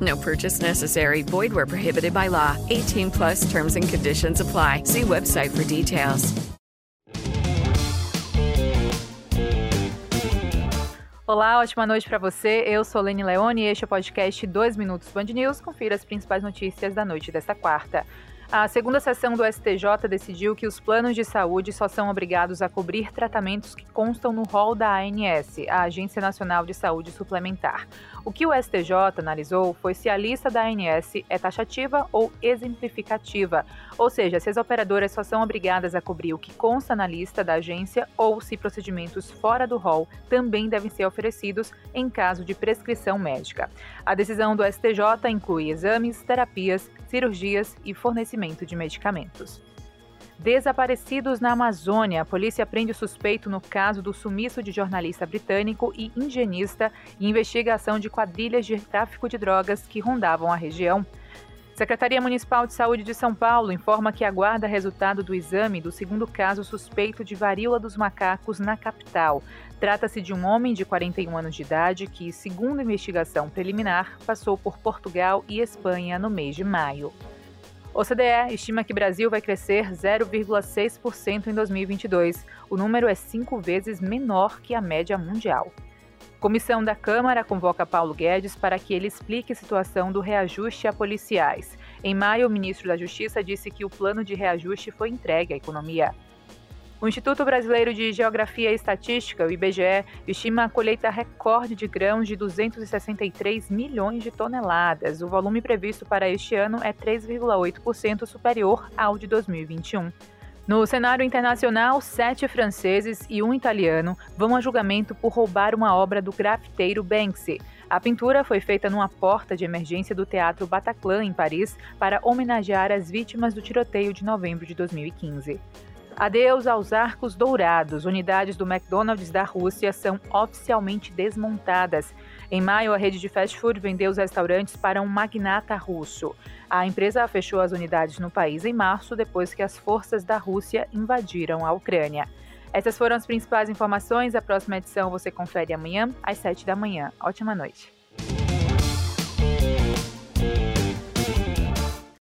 No purchase necessary. Void where prohibited by law. 18 plus terms and conditions apply. See website for details. Olá, ótima noite para você. Eu sou Lene Leone e este é o podcast 2 Minutos Band News. Confira as principais notícias da noite desta quarta. A segunda sessão do STJ decidiu que os planos de saúde só são obrigados a cobrir tratamentos que constam no rol da ANS, a Agência Nacional de Saúde Suplementar. O que o STJ analisou foi se a lista da ANS é taxativa ou exemplificativa, ou seja, se as operadoras só são obrigadas a cobrir o que consta na lista da agência ou se procedimentos fora do rol também devem ser oferecidos em caso de prescrição médica. A decisão do STJ inclui exames, terapias, cirurgias e fornecimento de medicamentos. Desaparecidos na Amazônia. A polícia prende o suspeito no caso do sumiço de jornalista britânico e engenista e investigação de quadrilhas de tráfico de drogas que rondavam a região. Secretaria Municipal de Saúde de São Paulo informa que aguarda resultado do exame do segundo caso suspeito de varíola dos macacos na capital. Trata-se de um homem de 41 anos de idade que, segundo investigação preliminar, passou por Portugal e Espanha no mês de maio. O CDE estima que Brasil vai crescer 0,6% em 2022. O número é cinco vezes menor que a média mundial. Comissão da Câmara convoca Paulo Guedes para que ele explique a situação do reajuste a policiais. Em maio, o ministro da Justiça disse que o plano de reajuste foi entregue à economia. O Instituto Brasileiro de Geografia e Estatística, o IBGE, estima a colheita recorde de grãos de 263 milhões de toneladas. O volume previsto para este ano é 3,8% superior ao de 2021. No cenário internacional, sete franceses e um italiano vão a julgamento por roubar uma obra do grafiteiro Banksy. A pintura foi feita numa porta de emergência do Teatro Bataclan, em Paris, para homenagear as vítimas do tiroteio de novembro de 2015. Adeus aos arcos dourados. Unidades do McDonald's da Rússia são oficialmente desmontadas. Em maio, a rede de fast food vendeu os restaurantes para um magnata russo. A empresa fechou as unidades no país em março, depois que as forças da Rússia invadiram a Ucrânia. Essas foram as principais informações. A próxima edição você confere amanhã, às 7 da manhã. Ótima noite.